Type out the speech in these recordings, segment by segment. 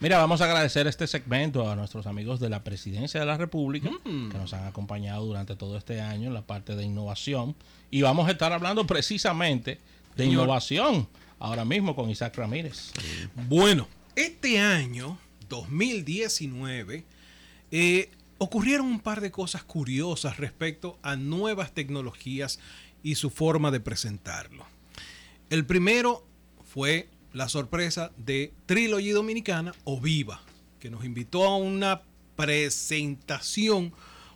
Mira, vamos a agradecer este segmento a nuestros amigos de la Presidencia de la República Mm. que nos han acompañado durante todo este año en la parte de innovación. Y vamos a estar hablando precisamente de Señor. innovación ahora mismo con Isaac Ramírez. Bueno, este año, 2019, eh, ocurrieron un par de cosas curiosas respecto a nuevas tecnologías y su forma de presentarlo. El primero fue la sorpresa de Trilogy Dominicana o Viva, que nos invitó a una presentación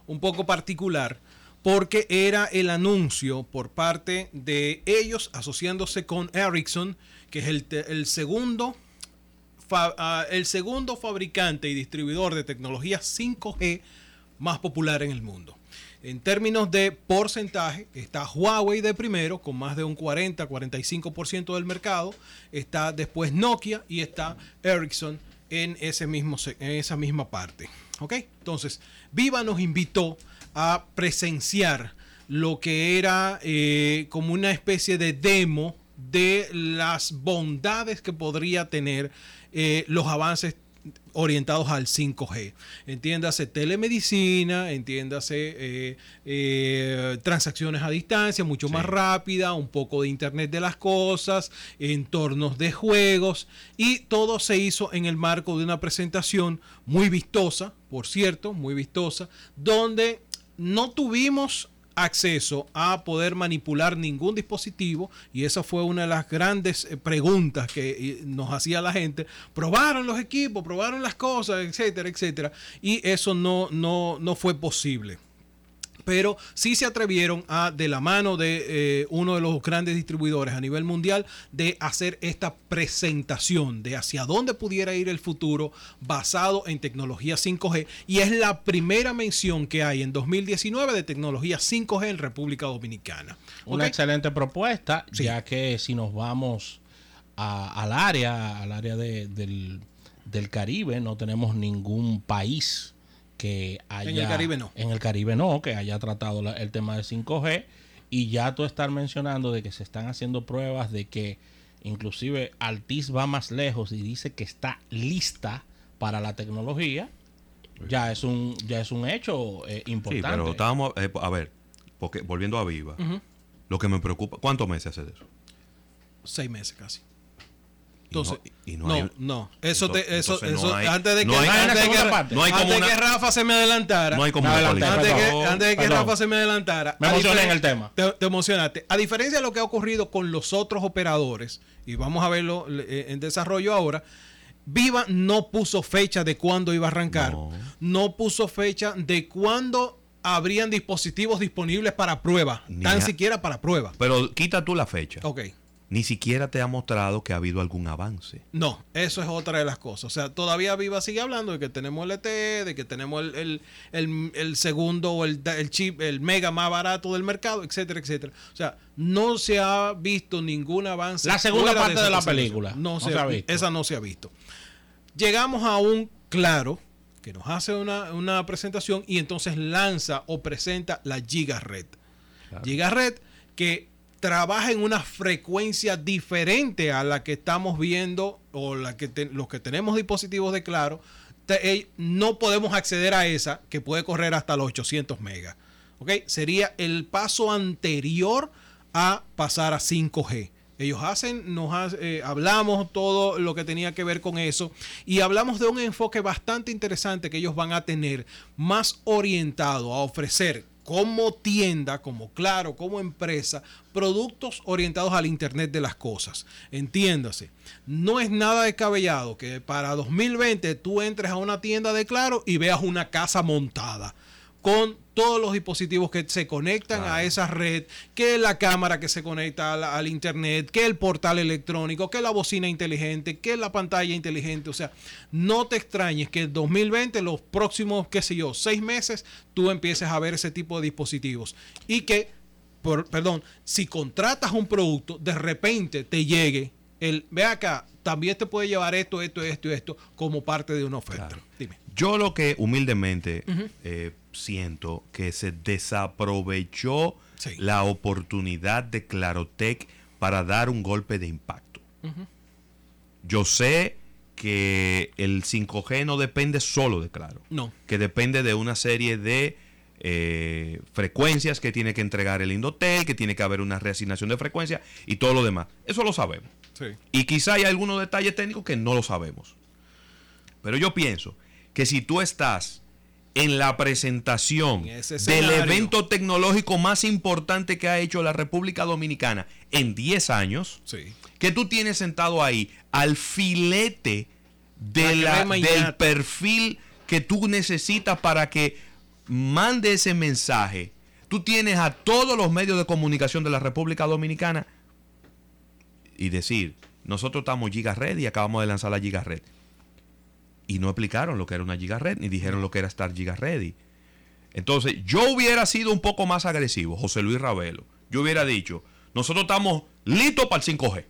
un poco particular porque era el anuncio por parte de ellos asociándose con Ericsson, que es el, segundo ah, el segundo fabricante y distribuidor de tecnología 5G más popular en el mundo. En términos de porcentaje, está Huawei de primero, con más de un 40-45% del mercado. Está después Nokia y está Ericsson en, ese mismo, en esa misma parte. ¿Ok? Entonces, Viva nos invitó a presenciar lo que era eh, como una especie de demo de las bondades que podría tener eh, los avances orientados al 5G. Entiéndase telemedicina, entiéndase eh, eh, transacciones a distancia, mucho más rápida, un poco de Internet de las Cosas, entornos de juegos, y todo se hizo en el marco de una presentación muy vistosa, por cierto, muy vistosa, donde no tuvimos acceso a poder manipular ningún dispositivo y esa fue una de las grandes eh, preguntas que eh, nos hacía la gente. Probaron los equipos, probaron las cosas, etcétera, etcétera. Y eso no, no, no fue posible pero sí se atrevieron a, de la mano de eh, uno de los grandes distribuidores a nivel mundial, de hacer esta presentación de hacia dónde pudiera ir el futuro basado en tecnología 5G. Y es la primera mención que hay en 2019 de tecnología 5G en República Dominicana. Una excelente propuesta, Sí. ya que si nos vamos a- al área, al área de- del, del Caribe, no tenemos ningún país que haya... el Caribe no. En el Caribe no, que haya tratado la- el tema de 5G. Y ya tú estar mencionando de que se están haciendo pruebas de que inclusive Altis va más lejos y dice que está lista para la tecnología, ya es un, ya es un hecho eh, Sí, importante. pero estábamos, eh, a ver, porque volviendo a Viva, lo que me preocupa, ¿cuántos meses hace de eso? Seis meses casi. Y no- Entonces, y no no, hay- no, eso te, eso, entonces no eso, hay- antes de que, no hay- antes de que- antes de una- que Rafa se me adelantara, No hay como una antes de que, Perdón, antes de que perdón. Rafa se me adelantara. Me emocioné en el tema. Te, te emocionaste. A diferencia de lo que ha ocurrido con los otros operadores, y vamos a verlo eh, en desarrollo ahora, Viva no puso fecha de cuándo iba a arrancar. No. No, puso fecha de cuándo habrían dispositivos disponibles para prueba. Ni tan a- siquiera para prueba. Pero quita tú la fecha. Ok. Ni siquiera te ha mostrado que ha habido algún avance. No, eso es otra de las cosas. O sea, todavía Viva sigue hablando de que tenemos el LTE, de que tenemos el, el- el- el segundo o el, el chip, el mega más barato del mercado, etcétera, etcétera. O sea, no se ha visto ningún avance. La segunda parte esa de la película. No, No se, se ha visto. Esa no se ha visto. Llegamos a un claro que nos hace una, una presentación y entonces lanza o presenta la Giga Red. Giga Red que trabaja en una frecuencia diferente a la que estamos viendo o la que los que tenemos dispositivos de Claro, eh, no podemos acceder a esa que puede correr hasta los 800 megas. ¿Ok? Sería el paso anterior a pasar a 5G. Ellos hacen, nos eh, hablamos todo lo que tenía que ver con eso y hablamos de un enfoque bastante interesante que ellos van a tener más orientado a ofrecer como tienda, como claro, como empresa, productos orientados al Internet de las cosas. Entiéndase, no es nada descabellado que para 2020 tú entres a una tienda de claro y veas una casa montada con todos los dispositivos que se conectan a esa red, que la cámara que se conecta al, al internet, que el portal electrónico, que la bocina inteligente, que la pantalla inteligente. O sea, no te extrañes que en 2020, los próximos, qué sé yo, seis meses, tú empieces a ver ese tipo de dispositivos. Y que, por, perdón, si contratas un producto, de repente te llegue el, ve acá, también te puede llevar esto, esto, esto esto como parte de una oferta. Claro. Dime. Yo lo que humildemente eh, siento que se desaprovechó Sí. la oportunidad de Clarotec para dar un golpe de impacto. Yo sé que el 5G no depende solo de Claro. No. Que depende de una serie de eh, frecuencias que tiene que entregar el Indotel, que tiene que haber una reasignación de frecuencia y todo lo demás. Eso lo sabemos. Sí. Y quizá hay algunos detalles técnicos que no lo sabemos. Pero yo pienso que si tú estás en la presentación En ese del evento tecnológico más importante que ha hecho la República Dominicana en 10 años, Sí. que tú tienes sentado ahí al filete de La la- crema y del perfil que tú necesitas para que mande ese mensaje. Tú tienes a todos los medios de comunicación de la República Dominicana y decir, nosotros estamos Giga Red y acabamos de lanzar la Giga Red. Y no explicaron lo que era una Giga Red, ni dijeron lo que era estar Giga Ready. Entonces, yo hubiera sido un poco más agresivo, José Luis Ravelo. Yo hubiera dicho, nosotros estamos listos para el 5G.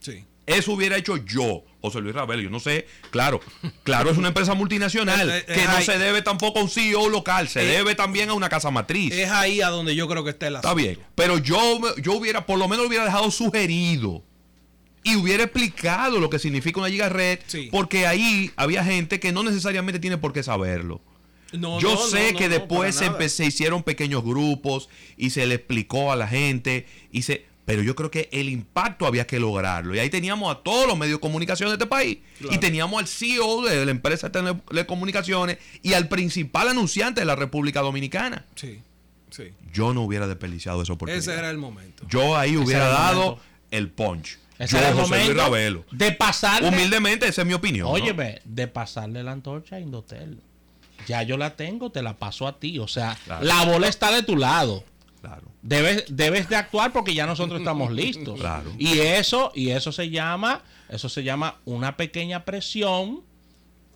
Sí. Eso hubiera hecho yo, José Luis Ravelo. Yo no sé, claro, claro, es una empresa multinacional Eh, eh, que no se debe tampoco a un CEO local, se Eh, debe también a una casa matriz. Es ahí a donde yo creo que está el Está asunto. bien, pero yo, yo hubiera, por lo menos hubiera dejado sugerido y hubiera explicado lo que significa una giga red, Sí. porque ahí había gente que no necesariamente tiene por qué saberlo. No, Yo no, sé no, que no, después se, nada. empe- se hicieron pequeños grupos y se le explicó a la gente y se pero yo creo que el impacto había que lograrlo. Y ahí teníamos a todos los medios de comunicación de este país. Claro. Y teníamos al CEO de la empresa de tele- telecomunicaciones y al principal anunciante de la República Dominicana. Sí, sí. Yo no hubiera desperdiciado esa oportunidad. Ese era el momento. Yo ahí hubiera el dado momento. el punch. Ese yo, José Luis Ravelo. de pasarle. Humildemente, esa es mi opinión. ¿no? Óyeme, de pasarle la antorcha a Indotel. Ya yo la tengo, te la paso a ti. O sea, Claro. la bola está de tu lado. Claro. Debes, debes de actuar porque ya nosotros estamos listos. Claro. Y eso, y eso se llama, eso se llama una pequeña presión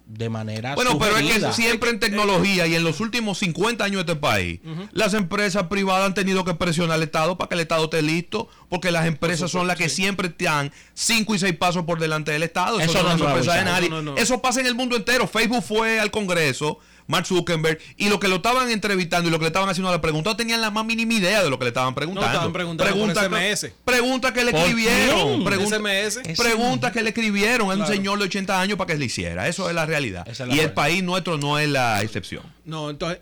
de manera Bueno, pero es que siempre en tecnología y en los últimos 50 años de este país, las empresas privadas han tenido que presionar al Estado para que el Estado esté listo, porque las empresas son las que siempre están 5 y 6 pasos por delante del Estado. Eso no no es sorpresa de nadie. No, no, no. Eso pasa en el mundo entero. Facebook fue al Congreso, Mark Zuckerberg, y lo que lo estaban entrevistando y lo que le estaban haciendo la pregunta no tenían la más mínima idea de lo que le estaban preguntando. estaban preguntando por SMS. Pregunta que le ¿Por escribieron. Pregunta, SMS. Es- pregunta que le escribieron a un Claro. señor de 80 años para que le hiciera. Eso es la realidad. Es la y el país nuestro no es la excepción. No, entonces,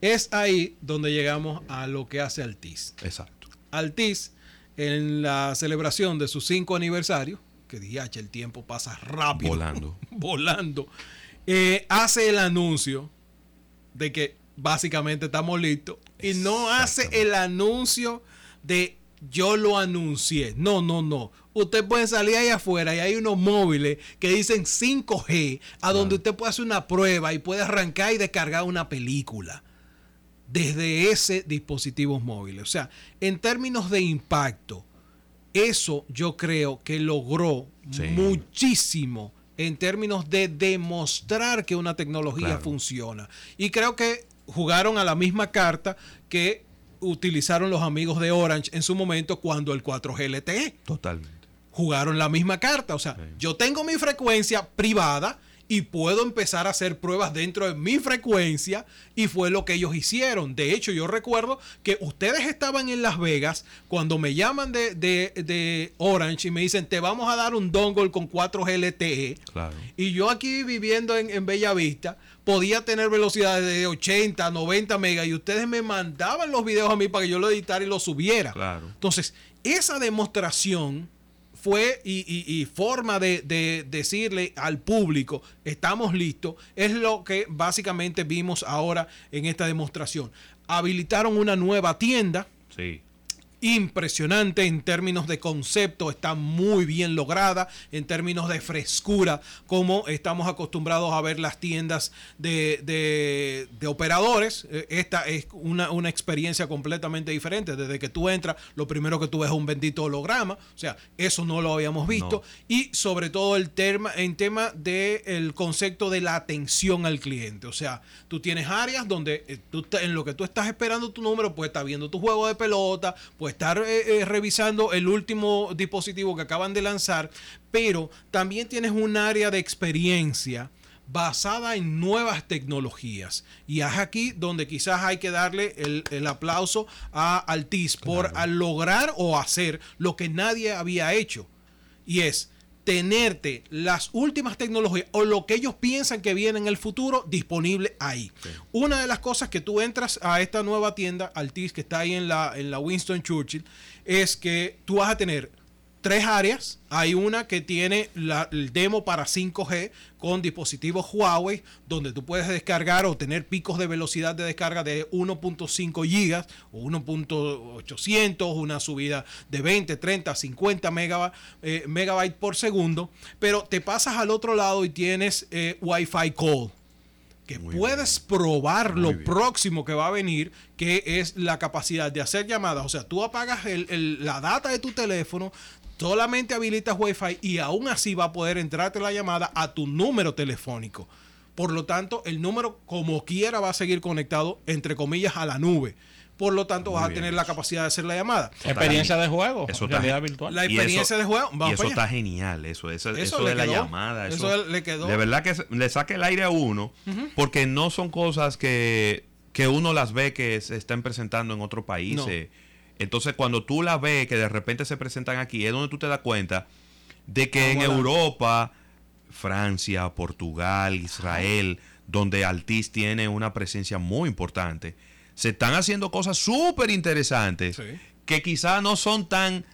es ahí donde llegamos a lo que hace Altiz. Exacto. Altiz, en la celebración de su 5 aniversario, que DH, el tiempo pasa rápido. Volando. volando. eh, hace el anuncio de que básicamente estamos listos. Y no hace el anuncio de yo lo anuncié. No, no, no. Usted puede salir ahí afuera y hay unos móviles que dicen 5G, a donde usted puede hacer una prueba y puede arrancar y descargar una película desde ese dispositivos móviles. O sea, en términos de impacto, eso yo creo que logró Sí. muchísimo en términos de demostrar que una tecnología Claro. funciona. Y creo que jugaron a la misma carta que utilizaron los amigos de Orange en su momento cuando el 4G LTE Totalmente. jugaron la misma carta. O sea, Sí. yo tengo mi frecuencia privada y puedo empezar a hacer pruebas dentro de mi frecuencia y fue lo que ellos hicieron. De hecho, yo recuerdo que ustedes estaban en Las Vegas cuando me llaman de, de- de Orange y me dicen, te vamos a dar un dongle con 4G LTE. Claro. Y yo aquí viviendo en, en Bella Vista podía tener velocidades de 80, 90 megas y ustedes me mandaban los videos a mí para que yo lo editara y lo subiera. Claro. Entonces, esa demostración fue y, forma de, de decirle al público, estamos listos, es lo que básicamente vimos ahora en esta demostración. Habilitaron una nueva tienda, Sí. Impresionante en términos de concepto, está muy bien lograda, en términos de frescura, como estamos acostumbrados a ver las tiendas de, de- de operadores. Eh, Esta es una, una experiencia completamente diferente. Desde que tú entras, lo primero que tú ves es un bendito holograma, o sea, eso no lo habíamos visto. Y sobre todo el tema, en tema del concepto de la atención al cliente. O sea, tú tienes áreas donde eh, tú en lo que tú estás esperando tu número, pues estar viendo tu juego de pelota, pues estar eh, eh, revisando el último dispositivo que acaban de lanzar, pero también tienes un área de experiencia basada en nuevas tecnologías. Y es aquí donde quizás hay que darle el, el aplauso a Altiz por lograr o hacer lo que nadie había hecho. Y es tenerte las últimas tecnologías o lo que ellos piensan que viene en el futuro disponible ahí. Una de las cosas que tú entras a esta nueva tienda, Altis, que está ahí en la, en la Winston Churchill, es que tú vas a tener tres áreas. Hay una que tiene la- el demo para 5G con dispositivos Huawei, donde tú puedes descargar o tener picos de velocidad de descarga de 1.5 gigas o 1.800, una subida de 20, 30, 50 megaba- eh, megabytes por segundo. Pero te pasas al otro lado y tienes eh, Wi-Fi Call que Muy puedes probar Muy lo bien. próximo que va a venir, que es la capacidad de hacer llamadas. O sea, tú apagas el- el- la data de tu teléfono, solamente habilitas Wi-Fi y aún así va a poder entrarte la llamada a tu número telefónico. Por lo tanto, el número como quiera va a seguir conectado, entre comillas, a la nube. Por lo tanto, Muy vas a tener eso. la capacidad de hacer la llamada. Experiencia de juego, Eso está- realidad virtual. La Y experiencia eso- de juego, Y vamos eso para allá. está genial, eso, eso, Eso eso de la llamada. Eso Eso, le quedó. De verdad que le saque el aire a uno, porque no son cosas que, que uno las ve que se están presentando en otros países. Entonces, cuando tú las ves que de repente se presentan aquí, es donde tú te das cuenta de que en Europa, Francia, Portugal, Israel, donde Altis tiene una presencia muy importante, se están haciendo cosas súper interesantes Sí. que quizás no son tan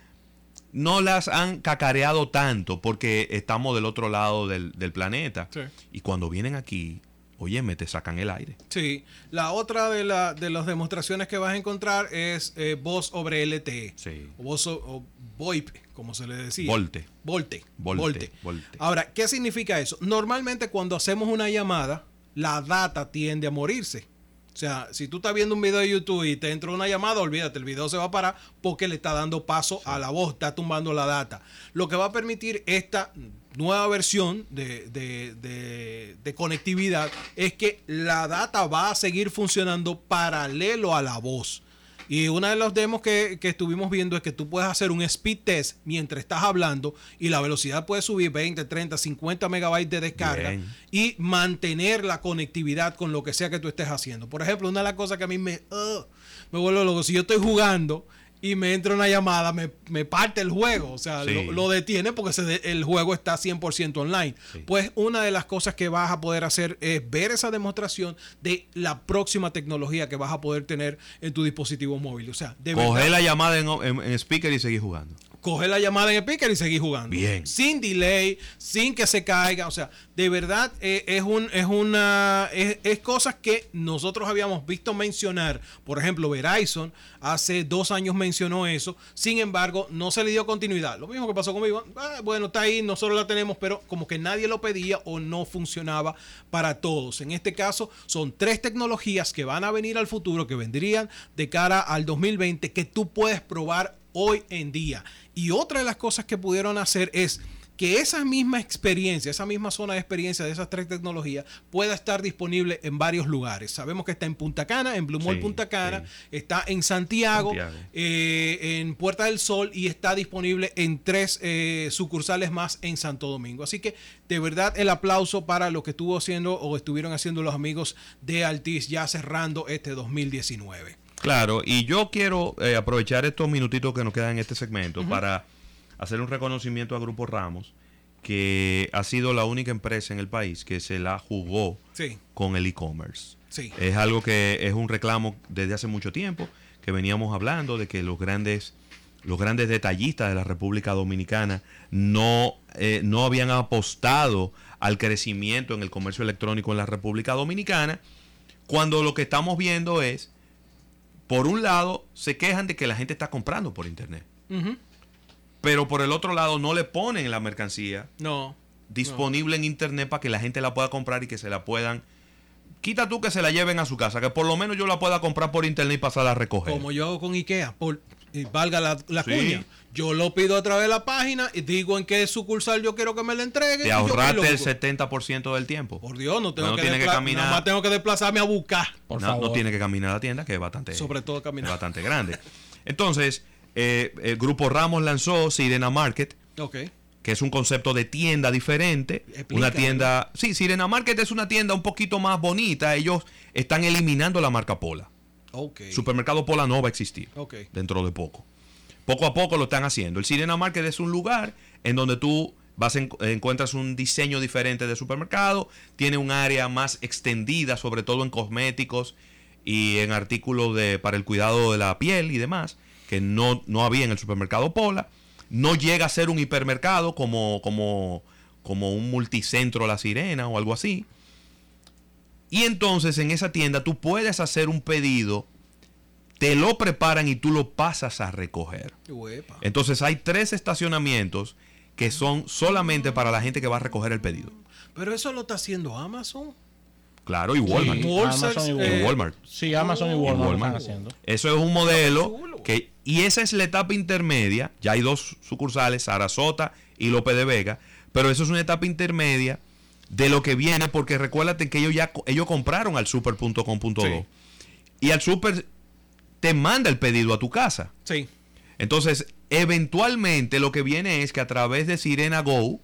no las han cacareado tanto porque estamos del otro lado del, del planeta. Sí. Y cuando vienen aquí, óyeme, te sacan el aire. Sí, la otra de, la, de las demostraciones que vas a encontrar es eh, voz sobre LTE. Sí. O voz o, o VoIP, como se le decía. Volte. Volte. Volte, Volte. volte. Ahora, ¿qué significa eso? Normalmente cuando hacemos una llamada, la data tiende a morirse. O sea, si tú estás viendo un video de YouTube y te entra una llamada, olvídate, el video se va a parar porque le está dando paso a la voz, está tumbando la data. Lo que va a permitir esta nueva versión de, de- de- de conectividad es que la data va a seguir funcionando paralelo a la voz. Y una de los demos que, que estuvimos viendo es que tú puedes hacer un speed test mientras estás hablando y la velocidad puede subir 20, 30, 50 megabytes de descarga Bien. y mantener la conectividad con lo que sea que tú estés haciendo. Por ejemplo, una de las cosas que a mí me, ugh, me vuelve loco, si yo estoy jugando y me entra una llamada, me, me parte el juego, o sea, Sí. lo, lo detiene porque se de- el juego está 100% online. Sí. Pues una de las cosas que vas a poder hacer es ver esa demostración de la próxima tecnología que vas a poder tener en tu dispositivo móvil. O sea, de Coger la llamada en, en- en speaker y seguir jugando. Coger la llamada en el speaker y seguir jugando. Bien. Sin delay, sin que se caiga. O sea, de verdad eh, es un, es una es, es cosas que nosotros habíamos visto mencionar. Por ejemplo, Verizon hace dos años mencionó eso. Sin embargo, no se le dio continuidad. Lo mismo que pasó conmigo. Ah, bueno, está ahí, nosotros la tenemos, pero como que nadie lo pedía o no funcionaba para todos. En este caso, son tres tecnologías que van a venir al futuro, que vendrían de cara al 2020, que tú puedes probar hoy en día. Y otra de las cosas que pudieron hacer es que esa misma experiencia, esa misma zona de experiencia de esas tres tecnologías pueda estar disponible en varios lugares. Sabemos que está en Punta Cana, en Blue Mall Sí, Punta Cana, sí. está en Santiago, Santiago. eh, en Puerta del Sol y está disponible en tres eh, sucursales más en Santo Domingo. Así que de verdad el aplauso para lo que estuvo haciendo o estuvieron haciendo los amigos de Altis ya cerrando este 2019. Claro, y yo quiero eh, aprovechar estos minutitos que nos quedan en este segmento para hacer un reconocimiento a Grupo Ramos, que ha sido la única empresa en el país que se la jugó Sí, con el e-commerce. sí. Es algo que es un reclamo desde hace mucho tiempo, que veníamos hablando de que los grandes, los grandes detallistas de la República Dominicana no, eh, no habían apostado al crecimiento en el comercio electrónico en la República Dominicana, cuando lo que estamos viendo es, por un lado, se quejan de que la gente está comprando por Internet, pero por el otro lado no le ponen la mercancía No. disponible en internet para que la gente la pueda comprar y que se la puedan. Quita tú que se la lleven a su casa, que por lo menos yo la pueda comprar por internet y pasarla a recoger. Como yo hago con IKEA, por, y valga la, la Sí. cuña. Yo lo pido a través de la página y digo en qué sucursal yo quiero que me la entregue. Te ahorraste el 70% del tiempo. Por Dios, no tengo No que, tiene que caminar. nada más tengo que desplazarme a buscar. Por no, favor. no tiene que caminar a la tienda, que es bastante, Sobre todo es caminar. bastante grande. Entonces, eh, el Grupo Ramos lanzó Sirena Market, que es un concepto de tienda diferente. Una tienda. Sí, Sirena Market es una tienda un poquito más bonita. Ellos están eliminando la marca Pola. Supermercado Pola no va a existir dentro de poco. Poco a poco lo están haciendo. El Sirena Market es un lugar en donde tú vas en- encuentras un diseño diferente de supermercado, tiene un área más extendida, sobre todo en cosméticos y en artículos de, para el cuidado de la piel y demás, que no, no había en el supermercado Pola. No llega a ser un hipermercado como, como, como un multicentro La Sirena o algo así. Y entonces en esa tienda tú puedes hacer un pedido, te lo preparan y tú lo pasas a recoger. Uepa. Entonces hay tres estacionamientos que son solamente para la gente que va a recoger el pedido. Pero eso lo está haciendo Amazon. Claro, y Walmart. Sí, Walmart, Amazon y eh, Walmart. Y Walmart. Sí, Amazon y. Walmart, Y lo Walmart. están haciendo. Eso es un modelo que y esa es la etapa intermedia. Ya hay dos sucursales, Sarasota y López de Vega, pero eso es una etapa intermedia de lo que viene porque recuérdate que ellos ya ellos compraron al super.com.do Sí. y al super te manda el pedido a tu casa. Sí. Entonces, eventualmente lo que viene es que a través de Sirena Go,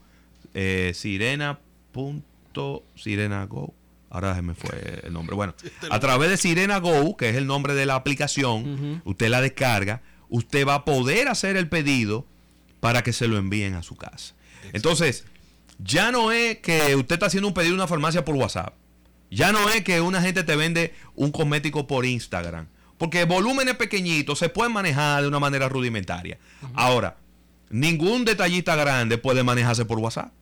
eh, Sirena. punto- Sirena Go. Ahora se me fue el nombre. Bueno, a través de Sirena Go, que es el nombre de la aplicación, usted la descarga, usted va a poder hacer el pedido para que se lo envíen a su casa. Entonces, ya no es que usted está haciendo un pedido en una farmacia por WhatsApp. Ya no es que una gente te vende un cosmético por Instagram. Porque volúmenes pequeñitos se pueden manejar de una manera rudimentaria. Ahora, ningún detallista grande puede manejarse por WhatsApp.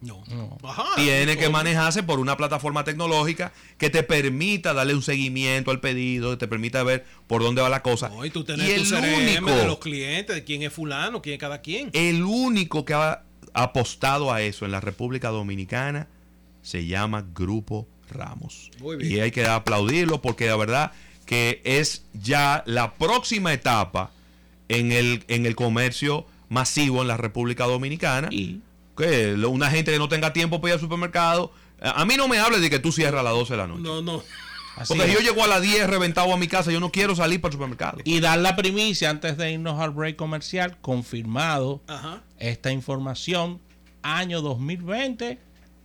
No. No. Ajá. Tiene que manejarse por una plataforma tecnológica que te permita darle un seguimiento al pedido, que te permita ver por dónde va la cosa. No, y tú Y tenés tu el CRM único, de los clientes, de quién es fulano, quién es cada quien. el único que ha apostado a eso en la República Dominicana se llama Grupo Ramos. Muy bien. Y hay que aplaudirlo porque la verdad que es ya la próxima etapa en el, en el comercio masivo en la República Dominicana. Y que una gente que no tenga tiempo para ir al supermercado. A a mí no me hables de que tú cierras a las 12 de la noche. No, no. Así Porque es. yo llego a las 10 reventado a mi casa, yo no quiero salir para el supermercado. Y dar la primicia antes de irnos al break comercial, confirmado Ajá. esta información, año 2020,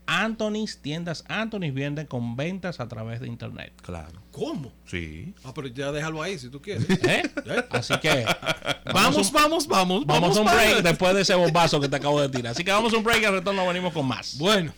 Anthony's, tiendas Anthony's venden con ventas a través de internet. Claro. ¿Cómo? Sí. Ah, pero ya déjalo ahí si tú quieres. ¿Eh? ¿Eh? Así que Vamos, vamos, vamos, vamos a un break después de ese bombazo que te acabo de tirar. Así que vamos a un break y al retorno venimos con más. Bueno.